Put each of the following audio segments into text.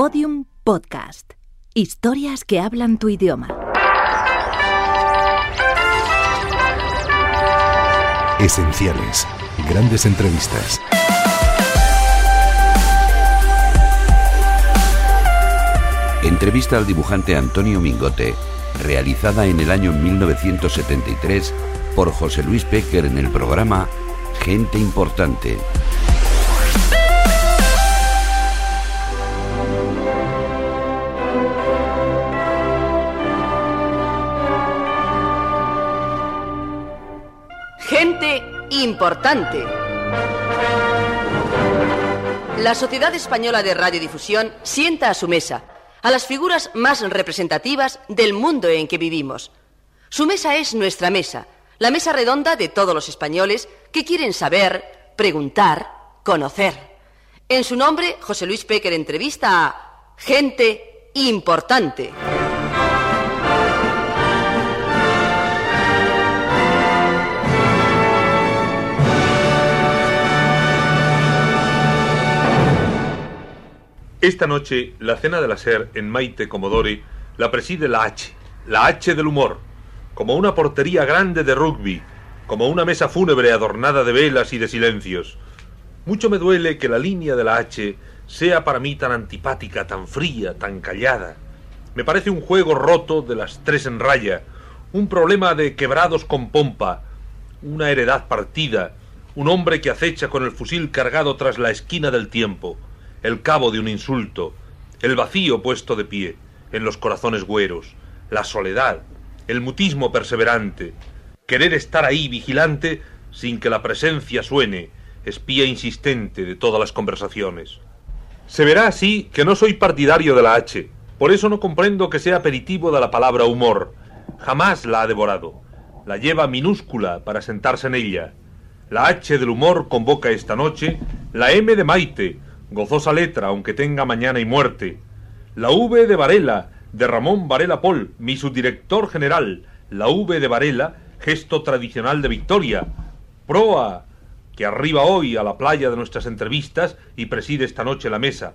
Podium Podcast. Historias que hablan tu idioma. Esenciales. Grandes entrevistas. Entrevista al dibujante Antonio Mingote, realizada en el año 1973 por José Luis Pecker en el programa Gente Importante. Importante. La Sociedad Española de Radiodifusión sienta a su mesa a las figuras más representativas del mundo en que vivimos. Su mesa es nuestra mesa, la mesa redonda de todos los españoles que quieren saber, preguntar, conocer. En su nombre, José Luis Pecker entrevista a gente importante. Esta noche, la cena de la SER en Maite Comodore la preside la H, la H del humor, como una portería grande de rugby, como una mesa fúnebre adornada de velas y de silencios. Mucho me duele que la línea de la H sea para mí tan antipática, tan fría, tan callada. Me parece un juego roto de las tres en raya, un problema de quebrados con pompa, una heredad partida, un hombre que acecha con el fusil cargado tras la esquina del tiempo el cabo de un insulto, el vacío puesto de pie en los corazones güeros, la soledad, el mutismo perseverante, querer estar ahí vigilante sin que la presencia suene, espía insistente de todas las conversaciones. Se verá así que no soy partidario de la H, por eso no comprendo que sea aperitivo de la palabra humor. Jamás la ha devorado. La lleva minúscula para sentarse en ella. La H del humor convoca esta noche la M de Maite, gozosa letra, aunque tenga mañana y muerte. La V de Varela, de Ramón Varela Pol, mi subdirector general. La V de Varela, gesto tradicional de victoria. Proa, que arriba hoy a la playa de nuestras entrevistas y preside esta noche la mesa.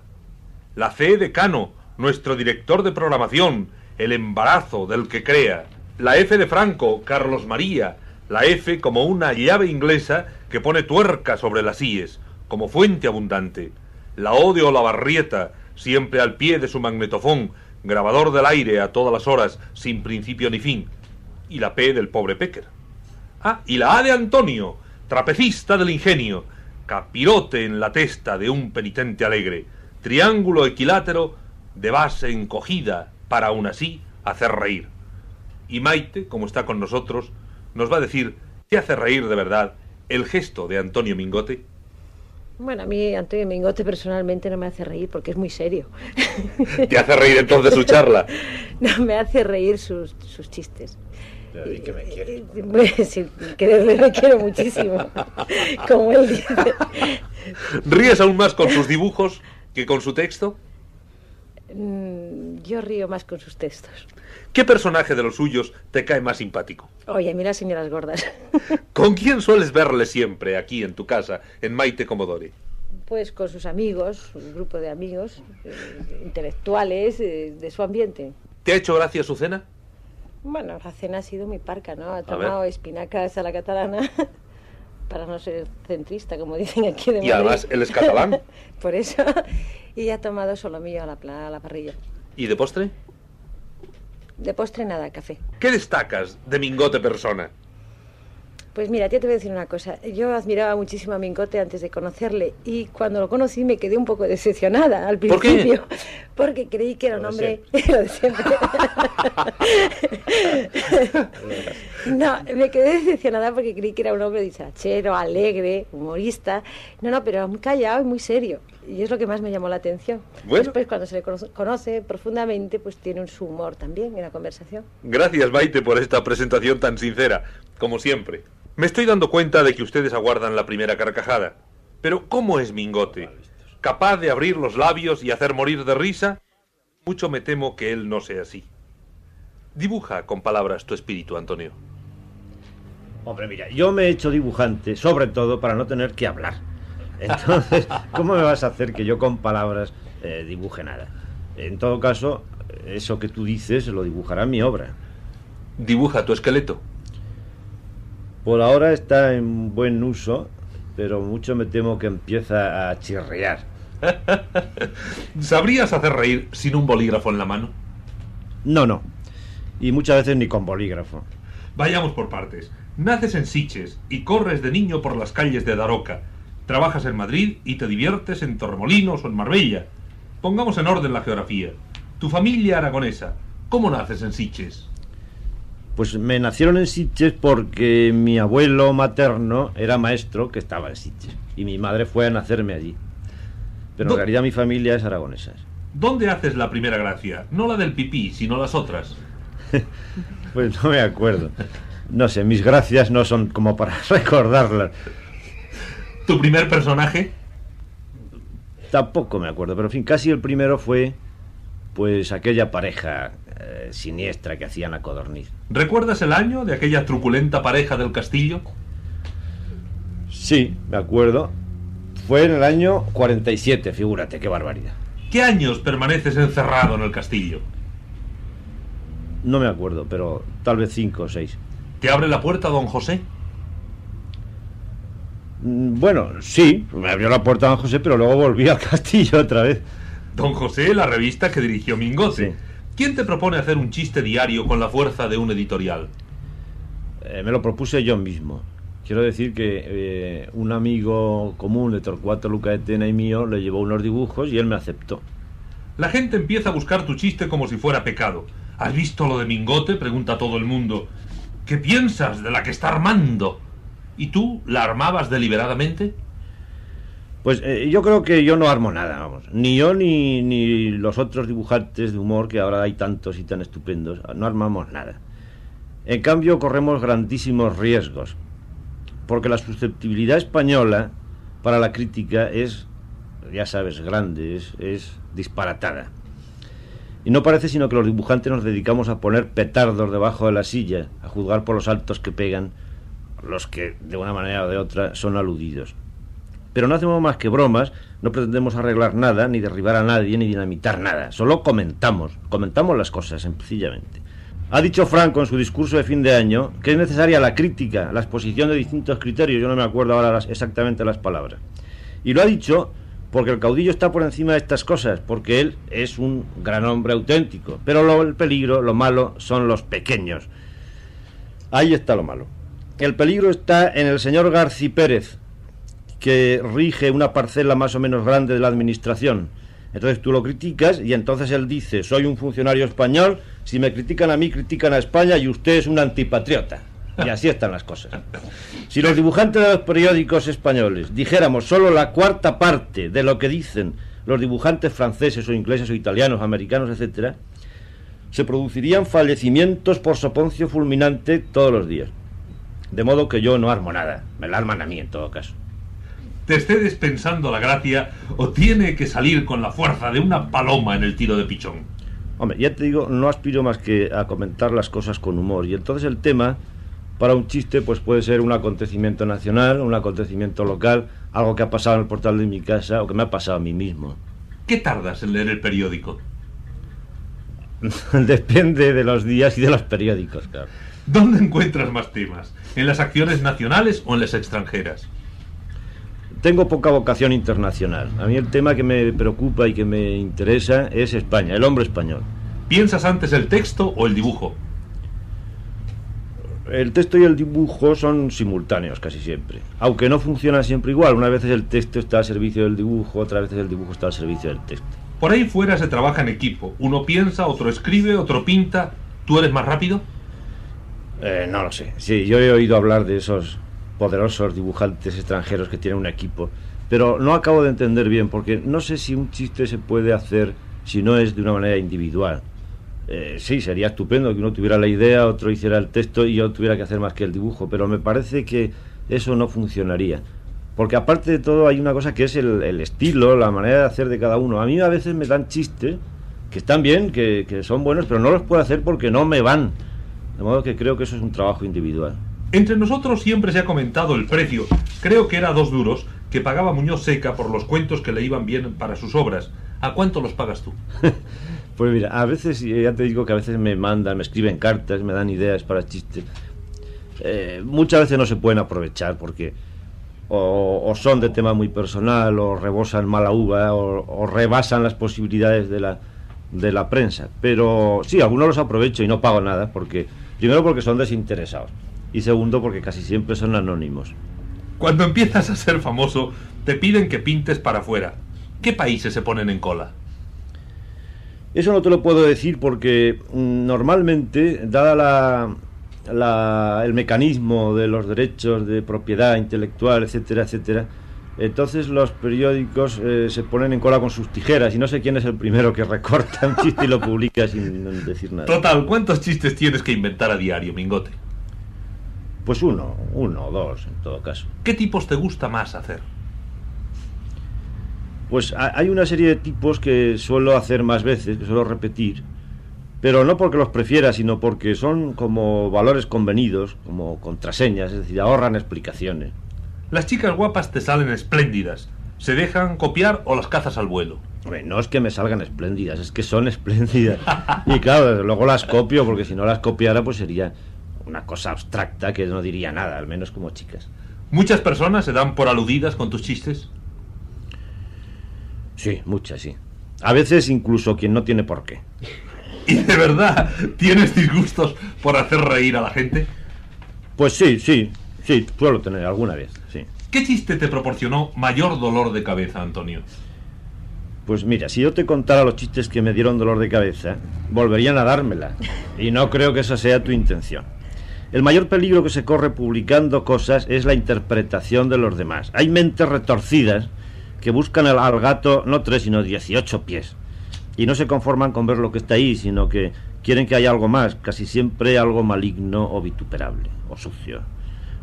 La C de Cano, nuestro director de programación, el embarazo del que crea. La F de Franco, Carlos María. La F como una llave inglesa que pone tuerca sobre las IES, como fuente abundante la O de Olavarrieta, siempre al pie de su magnetofón, grabador del aire a todas las horas, sin principio ni fin, y la P del pobre Pecker. Ah, y la A de Antonio, trapecista del ingenio, capirote en la testa de un penitente alegre, triángulo equilátero de base encogida para aún así hacer reír. Y Maite, como está con nosotros, nos va a decir qué hace reír de verdad el gesto de Antonio Mingote. Bueno, a mí Antonio Mingote personalmente no me hace reír porque es muy serio. ¿Te hace reír entonces su charla? No, me hace reír sus, sus chistes. Y que me quiere. Sí, quererle me quiero muchísimo. Como él dice. ¿Ríes aún más con sus dibujos que con su texto? Mm, Yo río más con sus textos. ¿Qué personaje de los suyos te cae más simpático? Oye, mira, señoras gordas. ¿Con quién sueles verle siempre aquí en tu casa, en Maite Comodori? Pues con sus amigos, un grupo de amigos eh, intelectuales eh, de su ambiente. ¿Te ha hecho gracia su cena? Bueno, la cena ha sido muy parca, ¿no? Ha tomado espinacas a la catalana para no ser centrista, como dicen aquí de Y Madrid. además, él es catalán. Por eso. Y ha tomado solomillo a la, a la parrilla. ¿Y de postre? De postre nada, café. ¿Qué destacas de Mingote persona? Pues mira, tía, te voy a decir una cosa. Yo admiraba muchísimo a Mingote antes de conocerle y cuando lo conocí me quedé un poco decepcionada al ¿Por qué? principio. Porque creí que era un hombre... Lo de siempre. no, me quedé decepcionada porque creí que era un hombre dicharachero, alegre, humorista. No, no, pero muy callado y muy serio. Y es lo que más me llamó la atención. Bueno. Después, cuando se le cono- conoce profundamente, pues tiene un su humor también en la conversación. Gracias, Maite, por esta presentación tan sincera, como siempre. Me estoy dando cuenta de que ustedes aguardan la primera carcajada. Pero ¿cómo es Mingote? ¿Capaz de abrir los labios y hacer morir de risa? Mucho me temo que él no sea así. Dibuja con palabras tu espíritu, Antonio. Hombre, mira, yo me he hecho dibujante, sobre todo para no tener que hablar. Entonces, ¿cómo me vas a hacer que yo con palabras eh, dibuje nada? En todo caso, eso que tú dices lo dibujará mi obra. Dibuja tu esqueleto. Por ahora está en buen uso, pero mucho me temo que empieza a chirriar. ¿Sabrías hacer reír sin un bolígrafo en la mano? No, no. Y muchas veces ni con bolígrafo. Vayamos por partes. Naces en Siches y corres de niño por las calles de Daroca. Trabajas en Madrid y te diviertes en Torremolinos o en Marbella. Pongamos en orden la geografía. Tu familia aragonesa. ¿Cómo naces en Siches? Pues me nacieron en Sitges porque mi abuelo materno era maestro que estaba en Sitges y mi madre fue a nacerme allí. Pero en realidad mi familia es aragonesa. ¿Dónde haces la primera gracia? No la del pipí, sino las otras. Pues no me acuerdo. No sé, mis gracias no son como para recordarlas. ¿Tu primer personaje? Tampoco me acuerdo, pero en fin, casi el primero fue pues aquella pareja eh, siniestra que hacían a Codorniz. ¿Recuerdas el año de aquella truculenta pareja del castillo? Sí, me acuerdo. Fue en el año 47, figúrate, qué barbaridad. ¿Qué años permaneces encerrado en el castillo? No me acuerdo, pero tal vez cinco o seis. ¿Te abre la puerta don José? Mm, Bueno, sí, me abrió la puerta don José, pero luego volví al castillo otra vez. Don José, la revista que dirigió Mingote. Sí. ¿Quién te propone hacer un chiste diario con la fuerza de un editorial? Eh, me lo propuse yo mismo. Quiero decir que eh, un amigo común de Torcuato Lucaetena y mío le llevó unos dibujos y él me aceptó. La gente empieza a buscar tu chiste como si fuera pecado. ¿Has visto lo de Mingote? Pregunta todo el mundo. ¿Qué piensas de la que está armando? ¿Y tú la armabas deliberadamente? Pues eh, yo creo que yo no armo nada, vamos. Ni yo ni, ni los otros dibujantes de humor, que ahora hay tantos y tan estupendos, no armamos nada. En cambio, corremos grandísimos riesgos. Porque la susceptibilidad española para la crítica es, ya sabes, grande, es, es disparatada. Y no parece sino que los dibujantes nos dedicamos a poner petardos debajo de la silla, a juzgar por los saltos que pegan los que de una manera o de otra son aludidos. Pero no hacemos más que bromas, no pretendemos arreglar nada, ni derribar a nadie, ni dinamitar nada. Solo comentamos, comentamos las cosas, sencillamente. Ha dicho Franco en su discurso de fin de año que es necesaria la crítica, la exposición de distintos criterios, yo no me acuerdo ahora exactamente las palabras. Y lo ha dicho porque el caudillo está por encima de estas cosas, porque él es un gran hombre auténtico. Pero lo- el peligro, lo malo, son los pequeños. Ahí está lo malo. El peligro está en el señor Garci Pérez, que rige una parcela más o menos grande de la administración. Entonces tú lo criticas y entonces él dice, soy un funcionario español, si me critican a mí, critican a España y usted es un antipatriota. Y así están las cosas. Si los dibujantes de los periódicos españoles dijéramos solo la cuarta parte de lo que dicen los dibujantes franceses o ingleses o italianos, americanos, etcétera, se producirían fallecimientos por soponcio fulminante todos los días. De modo que yo no armo nada, me la arman a mí en todo caso. ¿Te esté dispensando la gracia o tiene que salir con la fuerza de una paloma en el tiro de pichón? Hombre, ya te digo, no aspiro más que a comentar las cosas con humor. Y entonces el tema, para un chiste, pues puede ser un acontecimiento nacional, un acontecimiento local, algo que ha pasado en el portal de mi casa o que me ha pasado a mí mismo. ¿Qué tardas en leer el periódico? Depende de los días y de los periódicos, claro. ¿Dónde encuentras más temas? ¿En las acciones nacionales o en las extranjeras? Tengo poca vocación internacional. A mí el tema que me preocupa y que me interesa es España, el hombre español. ¿Piensas antes el texto o el dibujo? El texto y el dibujo son simultáneos casi siempre, aunque no funcionan siempre igual. Una vez el texto está al servicio del dibujo, otra vez el dibujo está al servicio del texto. Por ahí fuera se trabaja en equipo. Uno piensa, otro escribe, otro pinta. ¿Tú eres más rápido? Eh, no lo sé. Sí, yo he oído hablar de esos poderosos dibujantes extranjeros que tienen un equipo, pero no acabo de entender bien, porque no sé si un chiste se puede hacer si no es de una manera individual. Eh, sí, sería estupendo que uno tuviera la idea, otro hiciera el texto y yo tuviera que hacer más que el dibujo, pero me parece que eso no funcionaría. Porque aparte de todo hay una cosa que es el, el estilo, la manera de hacer de cada uno. A mí a veces me dan chistes que están bien, que, que son buenos, pero no los puedo hacer porque no me van. De modo que creo que eso es un trabajo individual. Entre nosotros siempre se ha comentado el precio. Creo que era dos duros que pagaba Muñoz Seca por los cuentos que le iban bien para sus obras. ¿A cuánto los pagas tú? Pues mira, a veces, ya te digo que a veces me mandan, me escriben cartas, me dan ideas para chistes. Eh, muchas veces no se pueden aprovechar porque o, son de tema muy personal, o rebosan mala uva, o, o rebasan las posibilidades de la prensa. Pero sí, algunos los aprovecho y no pago nada, porque primero porque son desinteresados y segundo porque casi siempre son anónimos. Cuando empiezas a ser famoso, te piden que pintes para afuera. ¿Qué países se ponen en cola? Eso no te lo puedo decir porque mm, normalmente, dada la, la- el mecanismo de los derechos de propiedad intelectual, etcétera, etcétera, entonces los periódicos eh, se ponen en cola con sus tijeras y no sé quién es el primero que recorta un chiste y lo publica sin decir nada. Total, ¿cuántos chistes tienes que inventar a diario, Mingote? Pues uno, uno o dos en todo caso. ¿Qué tipos te gusta más hacer? Pues ha- hay una serie de tipos que suelo hacer más veces, que suelo repetir, pero no porque los prefiera, sino porque son como valores convenidos, como contraseñas, es decir, ahorran explicaciones. Las chicas guapas te salen espléndidas. ¿Se dejan copiar o las cazas al vuelo? No es que me salgan espléndidas, es que son espléndidas. Y claro, desde luego las copio, porque si no las copiara, pues sería una cosa abstracta que no diría nada, al menos como chicas. ¿Muchas personas se dan por aludidas con tus chistes? Sí, muchas, sí. A veces incluso quien no tiene por qué. ¿Y de verdad tienes disgustos por hacer reír a la gente? Pues sí, sí, sí, suelo tener alguna vez, sí. ¿Qué chiste te proporcionó mayor dolor de cabeza, Antonio? Pues mira, si yo te contara los chistes que me dieron dolor de cabeza, volverían a dármela. Y no creo que esa sea tu intención. El mayor peligro que se corre publicando cosas es la interpretación de los demás. Hay mentes retorcidas que buscan al, gato no tres, sino 18 pies. Y no se conforman con ver lo que está ahí, sino que quieren que haya algo más, casi siempre algo maligno o vituperable o sucio.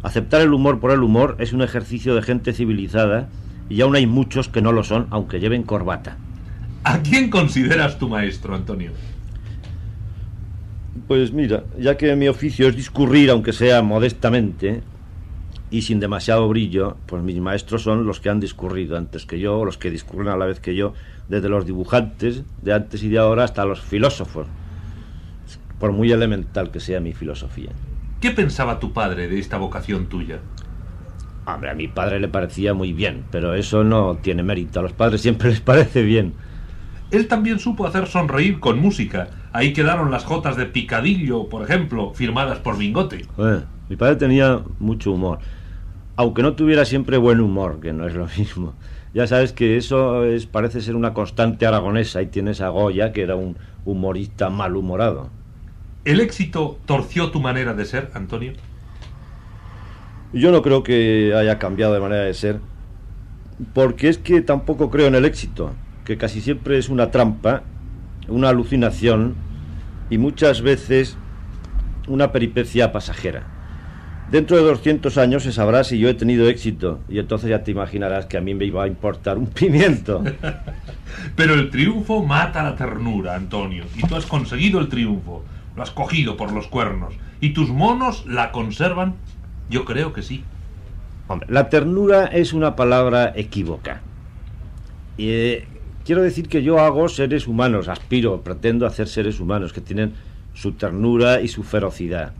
Aceptar el humor por el humor es un ejercicio de gente civilizada y aún hay muchos que no lo son, aunque lleven corbata. ¿A quién consideras tu maestro, Antonio? Pues mira, ya que mi oficio es discurrir, aunque sea modestamente y sin demasiado brillo, pues mis maestros son los que han discurrido antes que yo, o los que discurren a la vez que yo, desde los dibujantes de antes y de ahora hasta los filósofos, por muy elemental que sea mi filosofía. ¿Qué pensaba tu padre de esta vocación tuya? Hombre, a mi padre le parecía muy bien, pero eso no tiene mérito, a los padres siempre les parece bien. Él también supo hacer sonreír con música. Ahí quedaron las jotas de Picadillo, por ejemplo, firmadas por Mingote. Eh, mi padre tenía mucho humor, aunque no tuviera siempre buen humor, que no es lo mismo. Ya sabes que eso es, parece ser una constante aragonesa y tienes a Goya, que era un humorista malhumorado. ¿El éxito torció tu manera de ser, Antonio? Yo no creo que haya cambiado de manera de ser, porque es que tampoco creo en el éxito, que casi siempre es una trampa, una alucinación y muchas veces una peripecia pasajera. Dentro de 200 años se sabrá si yo he tenido éxito y entonces ya te imaginarás que a mí me iba a importar un pimiento. Pero el triunfo mata la ternura, Antonio. Y tú has conseguido el triunfo. Lo has cogido por los cuernos. ¿Y tus monos la conservan? Yo creo que sí. Hombre, la ternura es una palabra equívoca. Eh, quiero decir que yo hago seres humanos, aspiro, pretendo hacer seres humanos que tienen su ternura y su ferocidad.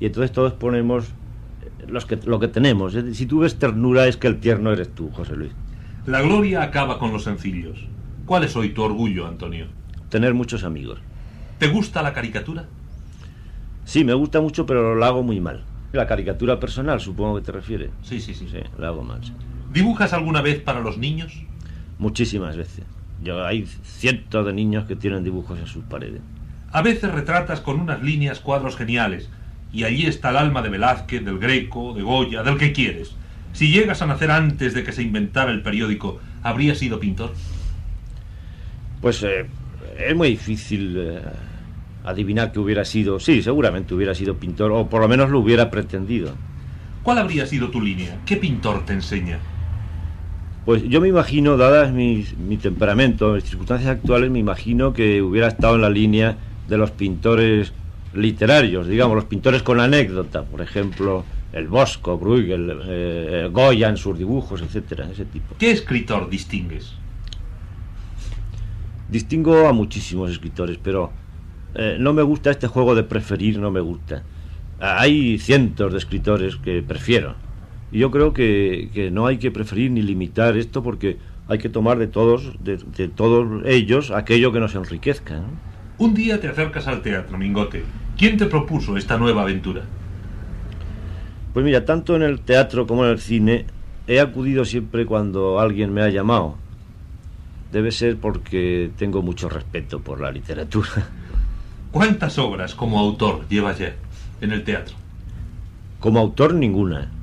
Y entonces todos ponemos eh, los que, lo que tenemos. Si tú ves ternura es que el tierno eres tú, José Luis. La gloria acaba con los sencillos. ¿Cuál es hoy tu orgullo, Antonio? Tener muchos amigos. ¿Te gusta la caricatura? Sí, me gusta mucho, pero lo hago muy mal. La caricatura personal, supongo que te refieres. Sí, sí, sí. Sí, lo hago mal. sí. ¿Dibujas alguna vez para los niños? Muchísimas veces. Yo, hay cientos de niños que tienen dibujos en sus paredes. A veces retratas con unas líneas cuadros geniales, y allí está el alma de Velázquez, del Greco, de Goya, del que quieres. Si llegas a nacer antes de que se inventara el periódico, ¿habrías sido pintor? Pues eh, es muy difícil eh, adivinar que hubiera sido. Sí, seguramente hubiera sido pintor, o por lo menos lo hubiera pretendido. ¿Cuál habría sido tu línea? ¿Qué pintor te enseña? Pues yo me imagino, dadas mis, mi temperamento, mis circunstancias actuales, me imagino que hubiera estado en la línea de los pintores literarios, digamos, los pintores con anécdota, por ejemplo, el Bosco, Bruegel, eh, Goya en sus dibujos, etcétera, ese tipo. ¿Qué escritor distingues? distingo a muchísimos escritores, pero eh, no me gusta este juego de preferir, no me gusta. Hay cientos de escritores que prefiero. Y yo creo que, que no hay que preferir ni limitar esto porque hay que tomar de todos, de, de todos ellos aquello que nos enriquezca. ¿no? Un día te acercas al teatro, Mingote. ¿Quién te propuso esta nueva aventura? Pues mira, tanto en el teatro como en el cine he acudido siempre cuando alguien me ha llamado. Debe ser porque tengo mucho respeto por la literatura. ¿Cuántas obras como autor llevas ya en el teatro? Como autor ninguna.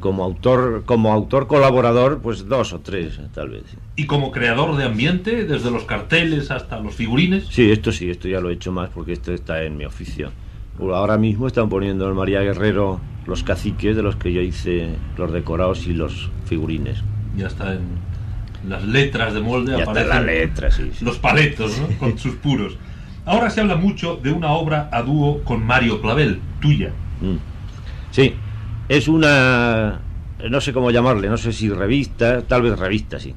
Como autor, como autor colaborador, pues dos o tres, tal vez. ¿Y como creador de ambiente, desde los carteles hasta los figurines? Sí, esto sí, esto ya lo he hecho más porque esto está en mi oficio. Ahora mismo están poniendo en María Guerrero los caciques de los que yo hice los decorados y los figurines. Ya está en las letras de molde, Ya está aparecen la letra, sí. sí. los paletos, ¿no? Con sus puros. Ahora se habla mucho de una obra a dúo con Mario Clavel, tuya. Mm. Sí, es una... no sé cómo llamarle, no sé si revista, tal vez revista, sí.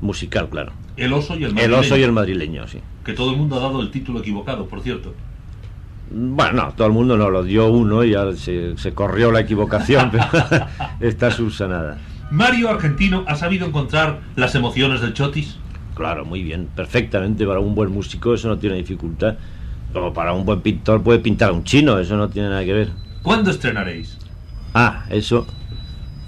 Musical, claro. El oso y el El madrileño. oso y el madrileño, sí. Que todo el mundo ha dado el título equivocado, por cierto. Bueno, no, todo el mundo no lo dio uno y ya se, se corrió la equivocación, pero está subsanada. Mario Argentino ha sabido encontrar las emociones del chotis. Claro, muy bien, perfectamente para un buen músico eso no tiene dificultad. Como para un buen pintor puede pintar a un chino, eso no tiene nada que ver. ¿Cuándo estrenaréis? Ah, eso,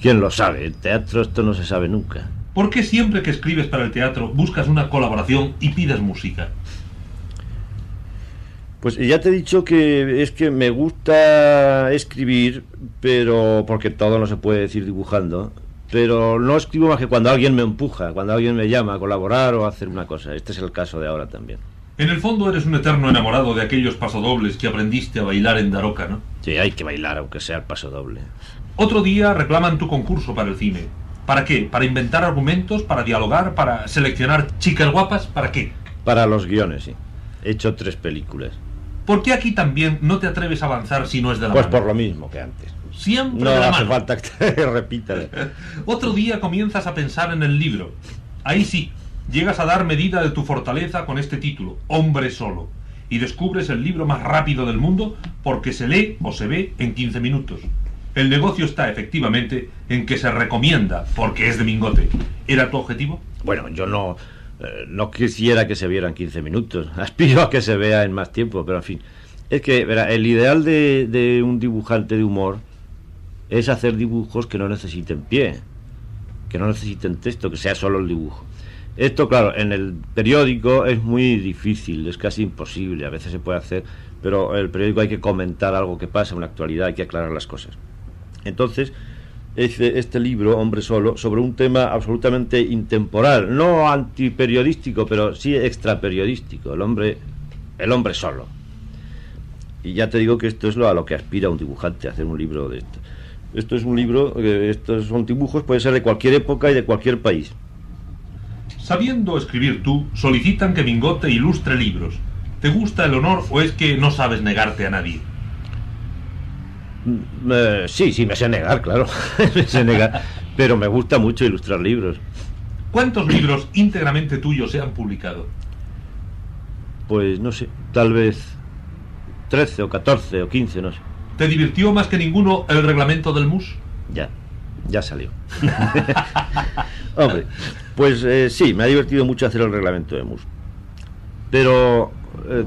¿quién lo sabe? En teatro esto no se sabe nunca. ¿Por qué siempre que escribes para el teatro buscas una colaboración y pides música? Pues ya te he dicho que es que me gusta escribir, pero porque todo no se puede decir dibujando, pero no escribo más que cuando alguien me empuja, cuando alguien me llama a colaborar o a hacer una cosa. Este es el caso de ahora también. En el fondo eres un eterno enamorado de aquellos pasodobles que aprendiste a bailar en Daroca, ¿no? Sí, hay que bailar aunque sea el paso doble. Otro día reclaman tu concurso para el cine. ¿Para qué? ¿Para inventar argumentos? ¿Para dialogar? ¿Para seleccionar chicas guapas? ¿Para qué? Para los guiones, sí. He hecho tres películas. ¿Por qué aquí también no te atreves a avanzar si no es de la Pues mano? por lo mismo que antes. Siempre No de la hace mano. falta que te repitas. Otro día comienzas a pensar en el libro. Ahí sí, llegas a dar medida de tu fortaleza con este título, Hombre Solo, y descubres el libro más rápido del mundo porque se lee o se ve en 15 minutos. El negocio está efectivamente en que se recomienda porque es de mingote. ¿Era tu objetivo? Bueno, yo no, eh, no quisiera que se viera en 15 minutos. Aspiro a que se vea en más tiempo, pero en fin. Es que, verá, el ideal de, de un dibujante de humor es hacer dibujos que no necesiten pie, que no necesiten texto, que sea solo el dibujo. Esto, claro, en el periódico es muy difícil, es casi imposible, a veces se puede hacer, pero en el periódico hay que comentar algo que pasa, una actualidad, hay que aclarar las cosas. Entonces, hice este libro, Hombre Solo, sobre un tema absolutamente intemporal, no antiperiodístico, pero sí extraperiodístico, el hombre, el hombre solo. Y ya te digo que esto es lo a lo que aspira un dibujante, hacer un libro de esto. Esto es un libro, eh, estos son dibujos, puede ser de cualquier época y de cualquier país. Sabiendo escribir tú, solicitan que Mingote ilustre libros. ¿Te gusta el honor o es que no sabes negarte a nadie? Mm, eh, sí, sí, me sé negar, claro, me sé negar, pero me gusta mucho ilustrar libros. ¿Cuántos libros íntegramente tuyos se han publicado? Pues no sé, tal vez 13 o 14 o 15, no sé. ¿Te divirtió más que ninguno el reglamento del MUS? Ya, ya salió. Hombre, pues eh, sí, me ha divertido mucho hacer el reglamento de MUS. Pero eh,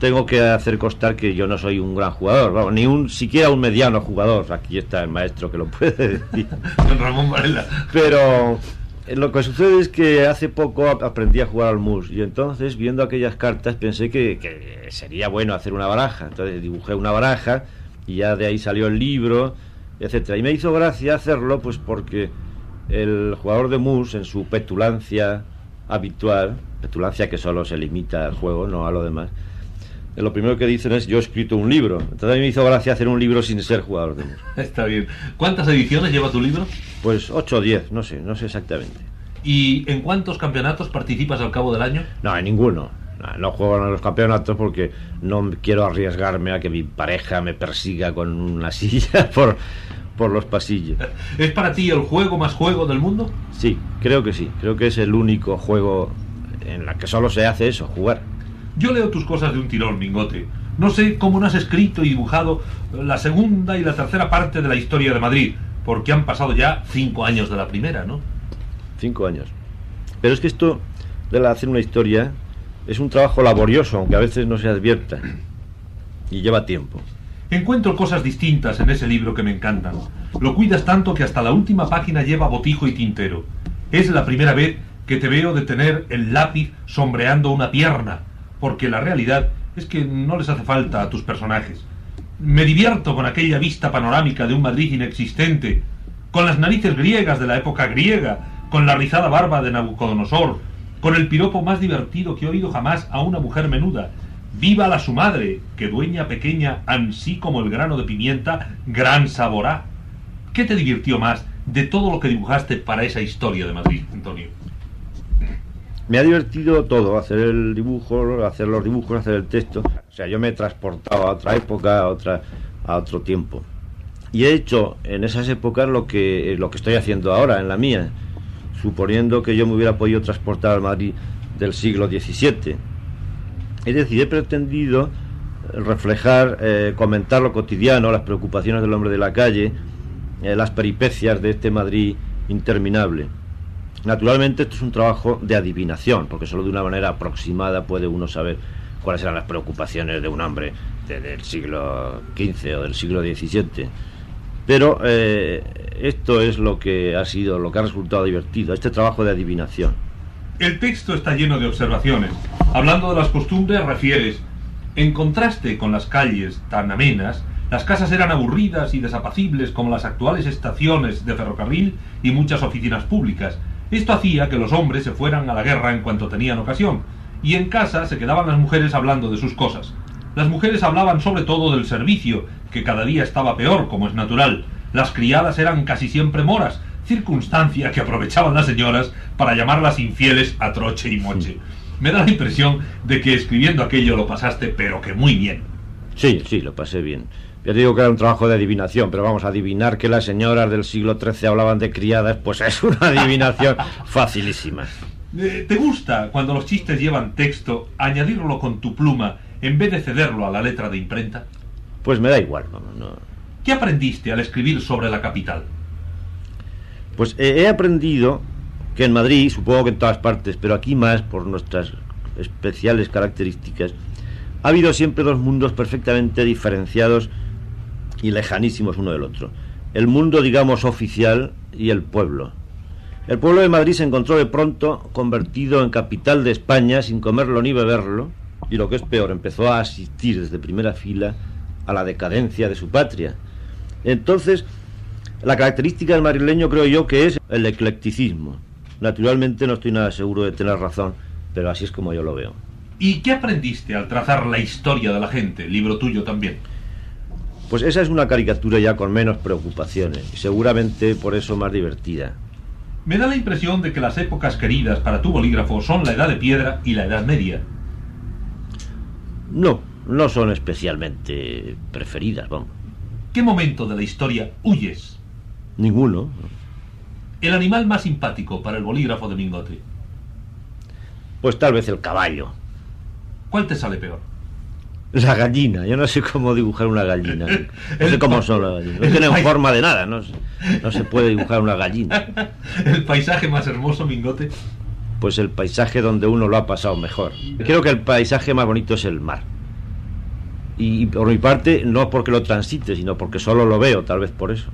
tengo que hacer constar que yo no soy un gran jugador, vamos, ni un siquiera un mediano jugador. Aquí está el maestro que lo puede decir. Don Ramón Varela. Pero eh, lo que sucede es que hace poco ap- aprendí a jugar al mus y entonces viendo aquellas cartas pensé que, que sería bueno hacer una baraja. Entonces dibujé una baraja y ya de ahí salió el libro, etcétera. Y me hizo gracia hacerlo pues porque el jugador de mus en su petulancia habitual, petulancia que solo se limita al juego, no a lo demás, eh, lo primero que dicen es yo he escrito un libro. Entonces a mí me hizo gracia hacer un libro sin ser jugador de mus. Está bien. ¿Cuántas ediciones lleva tu libro? Pues 8 o 10, no sé, no sé exactamente. ¿Y en cuántos campeonatos participas al cabo del año? No, en ninguno. No, no juego en los campeonatos porque no quiero arriesgarme a que mi pareja me persiga con una silla por, por los pasillos. ¿Es para ti el juego más juego del mundo? Sí, creo que sí. Creo que es el único juego en la que solo se hace eso, jugar. Yo leo tus cosas de un tirón, Mingote. No sé cómo no has escrito y dibujado la segunda y la tercera parte de la historia de Madrid, porque han pasado ya cinco años de la primera, ¿no? Cinco años. Pero es que esto de hacer una historia es un trabajo laborioso, aunque a veces no se advierta. Y lleva tiempo. Encuentro cosas distintas en ese libro que me encantan. Lo cuidas tanto que hasta la última página lleva botijo y tintero. Es la primera vez que te veo detener el lápiz sombreando una pierna, porque la realidad es que no les hace falta a tus personajes. Me divierto con aquella vista panorámica de un Madrid inexistente, con las narices griegas de la época griega, con la rizada barba de Nabucodonosor, con el piropo más divertido que he oído jamás a una mujer menuda. Viva la su madre, que dueña pequeña, ansí como el grano de pimienta, gran saborá. ¿Qué te divirtió más de todo lo que dibujaste para esa historia de Madrid, Antonio? Me ha divertido todo, hacer el dibujo, hacer los dibujos, hacer el texto. O sea, yo me he transportado a otra época, a, a otro tiempo. Y he hecho en esas épocas lo que, lo que estoy haciendo ahora, en la mía suponiendo que yo me hubiera podido transportar al Madrid del siglo XVII. Es decir, he pretendido reflejar, eh, comentar lo cotidiano, las preocupaciones del hombre de la calle, eh, las peripecias de este Madrid interminable. Naturalmente esto es un trabajo de adivinación, porque solo de una manera aproximada puede uno saber cuáles eran las preocupaciones de un hombre del siglo XV o del siglo XVII. Pero eh, esto es lo que ha sido, lo que ha resultado divertido, este trabajo de adivinación. El texto está lleno de observaciones. Hablando de las costumbres, refieres, en contraste con las calles tan amenas, las casas eran aburridas y desapacibles como las actuales estaciones de ferrocarril y muchas oficinas públicas. Esto hacía que los hombres se fueran a la guerra en cuanto tenían ocasión, y en casa se quedaban las mujeres hablando de sus cosas. Las mujeres hablaban sobre todo del servicio, que cada día estaba peor, como es natural. Las criadas eran casi siempre moras, circunstancia que aprovechaban las señoras para llamarlas infieles a troche y moche. Me da la impresión de que escribiendo aquello lo pasaste, pero que muy bien. Sí, sí, lo pasé bien. Ya digo que era un trabajo de adivinación, pero vamos, a adivinar que las señoras del siglo XIII hablaban de criadas, pues es una adivinación facilísima. Eh, ¿Te gusta, cuando los chistes llevan texto, añadirlo con tu pluma en vez de cederlo a la letra de imprenta? Pues me da igual, no. ¿Qué aprendiste al escribir sobre la capital? Pues he aprendido que en Madrid, supongo que en todas partes, pero aquí más por nuestras especiales características, ha habido siempre dos mundos perfectamente diferenciados y lejanísimos uno del otro. El mundo, digamos, oficial y el pueblo. El pueblo de Madrid se encontró de pronto convertido en capital de España sin comerlo ni beberlo, y lo que es peor, empezó a asistir desde primera fila a la decadencia de su patria. Entonces, la característica del madrileño creo yo que es el eclecticismo. Naturalmente no estoy nada seguro de tener razón, pero así es como yo lo veo. ¿Y qué aprendiste al trazar la historia de la gente, libro tuyo también? Pues esa es una caricatura ya con menos preocupaciones y seguramente por eso más divertida. Me da la impresión de que las épocas queridas para tu bolígrafo son la Edad de Piedra y la Edad Media. No, no son especialmente preferidas, vamos. ¿Qué momento de la historia huyes? Ninguno. El animal más simpático para el bolígrafo de Mingote. Pues tal vez el caballo. ¿Cuál te sale peor? La gallina, yo no sé cómo dibujar una gallina. No sé cómo son las gallinas. No tienen forma de nada, no, no se puede dibujar una gallina. ¿El paisaje más hermoso, Mingote? Pues el paisaje donde uno lo ha pasado mejor. Creo que el paisaje más bonito es el mar. Y por mi parte, no porque lo transite, sino porque solo lo veo, tal vez por eso.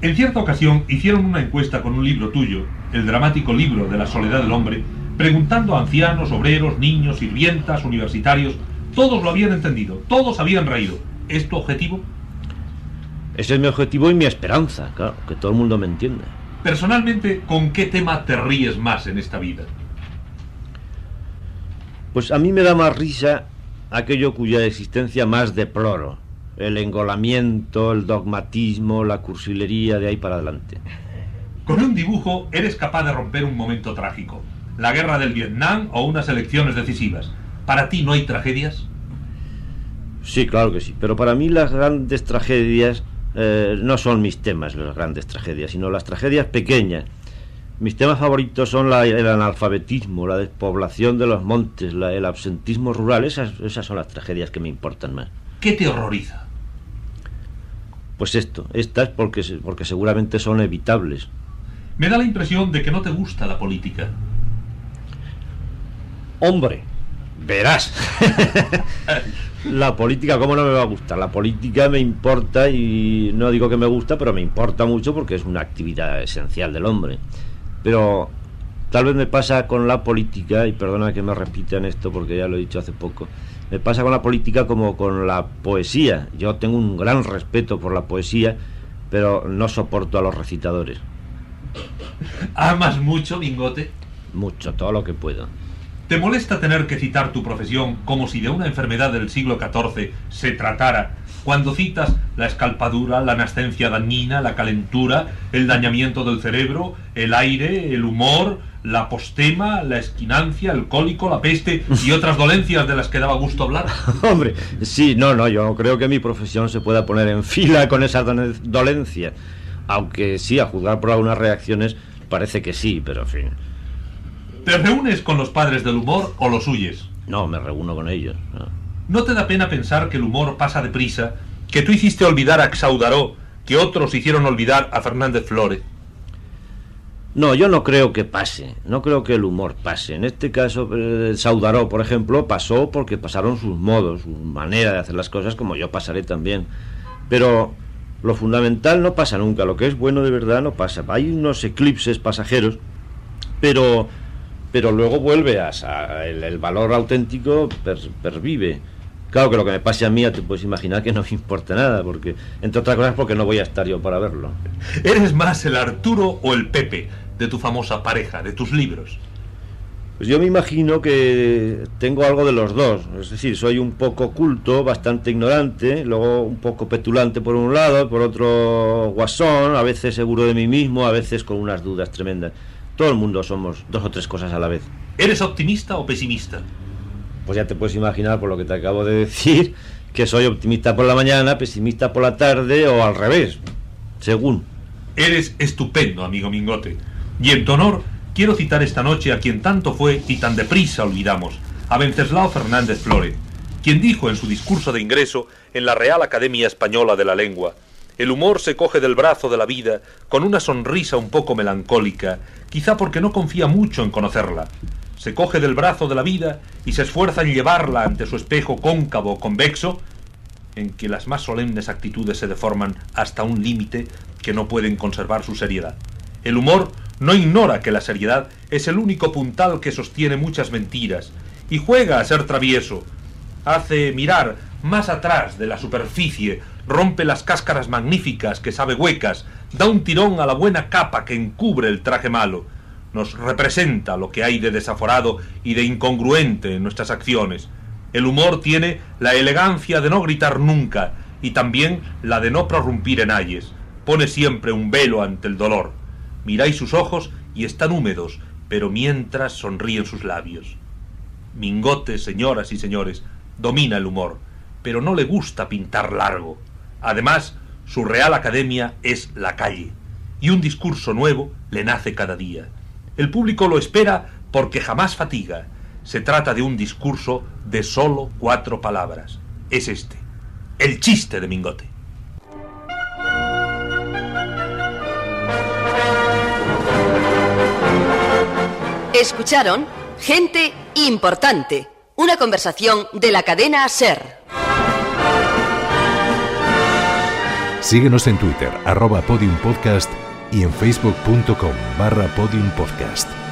En cierta ocasión hicieron una encuesta con un libro tuyo, el dramático libro de la soledad del hombre, preguntando a ancianos, obreros, niños, sirvientas, universitarios. Todos lo habían entendido, todos habían reído. ¿Es tu objetivo? Ese es mi objetivo y mi esperanza, claro, que todo el mundo me entienda. Personalmente, ¿con qué tema te ríes más en esta vida? Pues a mí me da más risa aquello cuya existencia más deploro, el engolamiento, el dogmatismo, la cursilería de ahí para adelante. Con un dibujo eres capaz de romper un momento trágico, la guerra del Vietnam o unas elecciones decisivas. ¿Para ti no hay tragedias? Sí, claro que sí, pero para mí las grandes tragedias eh, no son mis temas, las grandes tragedias, sino las tragedias pequeñas, Mis temas favoritos son la- el analfabetismo, la despoblación de los montes, la- el absentismo rural. Esas, esas son las tragedias que me importan más. ¿Qué te horroriza? Pues esto, estas porque, porque seguramente son evitables. Me da la impresión de que no te gusta la política. Hombre, verás. la política, ¿cómo no me va a gustar? La política me importa y no digo que me gusta, pero me importa mucho porque es una actividad esencial del hombre. Pero tal vez me pasa con la política, y perdona que me repitan esto porque ya lo he dicho hace poco, me pasa con la política como con la poesía. Yo tengo un gran respeto por la poesía, pero no soporto a los recitadores. ¿Amas mucho, Bingote? Mucho, todo lo que puedo. ¿Te molesta tener que citar tu profesión como si de una enfermedad del siglo XIV se tratara, cuando citas la escalpadura, la nascencia dañina, la calentura, el dañamiento del cerebro, el aire, el humor, la apostema, la esquinancia, el cólico, la peste y otras dolencias de las que daba gusto hablar? Hombre, sí, no, no, yo no creo que mi profesión se pueda poner en fila con esa dole- dolencia. Aunque sí, a juzgar por algunas reacciones, parece que sí, pero en fin. ¿Te reúnes con los padres del humor o los huyes? No, me reúno con ellos. no. ¿No te da pena pensar que el humor pasa deprisa, que tú hiciste olvidar a Xaudaró, que otros hicieron olvidar a Fernández Flores? No, yo no creo que pase, no creo que el humor pase. En este caso, eh, Saudaró, por ejemplo, pasó porque pasaron sus modos, su manera de hacer las cosas, como yo pasaré también. Pero lo fundamental no pasa nunca, lo que es bueno de verdad no pasa. Hay unos eclipses pasajeros, pero, pero luego vuelve a, a- el, el valor auténtico per- pervive. Claro que lo que me pase a mí, ya te puedes imaginar que no me importa nada, porque, entre otras cosas, porque no voy a estar yo para verlo. ¿Eres más el Arturo o el Pepe de tu famosa pareja, de tus libros? Pues yo me imagino que tengo algo de los dos. Es decir, soy un poco culto, bastante ignorante, luego un poco petulante por un lado, por otro guasón, a veces seguro de mí mismo, a veces con unas dudas tremendas. Todo el mundo somos dos o tres cosas a la vez. ¿Eres optimista o pesimista? Pues ya te puedes imaginar por lo que te acabo de decir que soy optimista por la mañana, pesimista por la tarde o al revés, según. Eres estupendo, amigo Mingote. Y en tu honor, quiero citar esta noche a quien tanto fue y tan deprisa olvidamos, a Venceslao Fernández Flores, quien dijo en su discurso de ingreso en la Real Academia Española de la Lengua, el humor se coge del brazo de la vida con una sonrisa un poco melancólica, quizá porque no confía mucho en conocerla. Se coge del brazo de la vida y se esfuerza en llevarla ante su espejo cóncavo o convexo, en que las más solemnes actitudes se deforman hasta un límite que no pueden conservar su seriedad. El humor no ignora que la seriedad es el único puntal que sostiene muchas mentiras y juega a ser travieso. Hace mirar más atrás de la superficie, rompe las cáscaras magníficas que sabe huecas, da un tirón a la buena capa que encubre el traje malo, nos representa lo que hay de desaforado y de incongruente en nuestras acciones. El humor tiene la elegancia de no gritar nunca y también la de no prorrumpir en ayes. Pone siempre un velo ante el dolor. Miráis sus ojos y están húmedos, pero mientras sonríen sus labios. Mingote, señoras y señores, domina el humor, pero no le gusta pintar largo. Además, su Real Academia es la calle, y un discurso nuevo le nace cada día. El público lo espera porque jamás fatiga. Se trata de un discurso de solo cuatro palabras. Es este, el chiste de Mingote. Escucharon Gente Importante, una conversación de la cadena SER. Síguenos en Twitter, arroba podiumpodcast y en facebook.com barra podiumpodcast.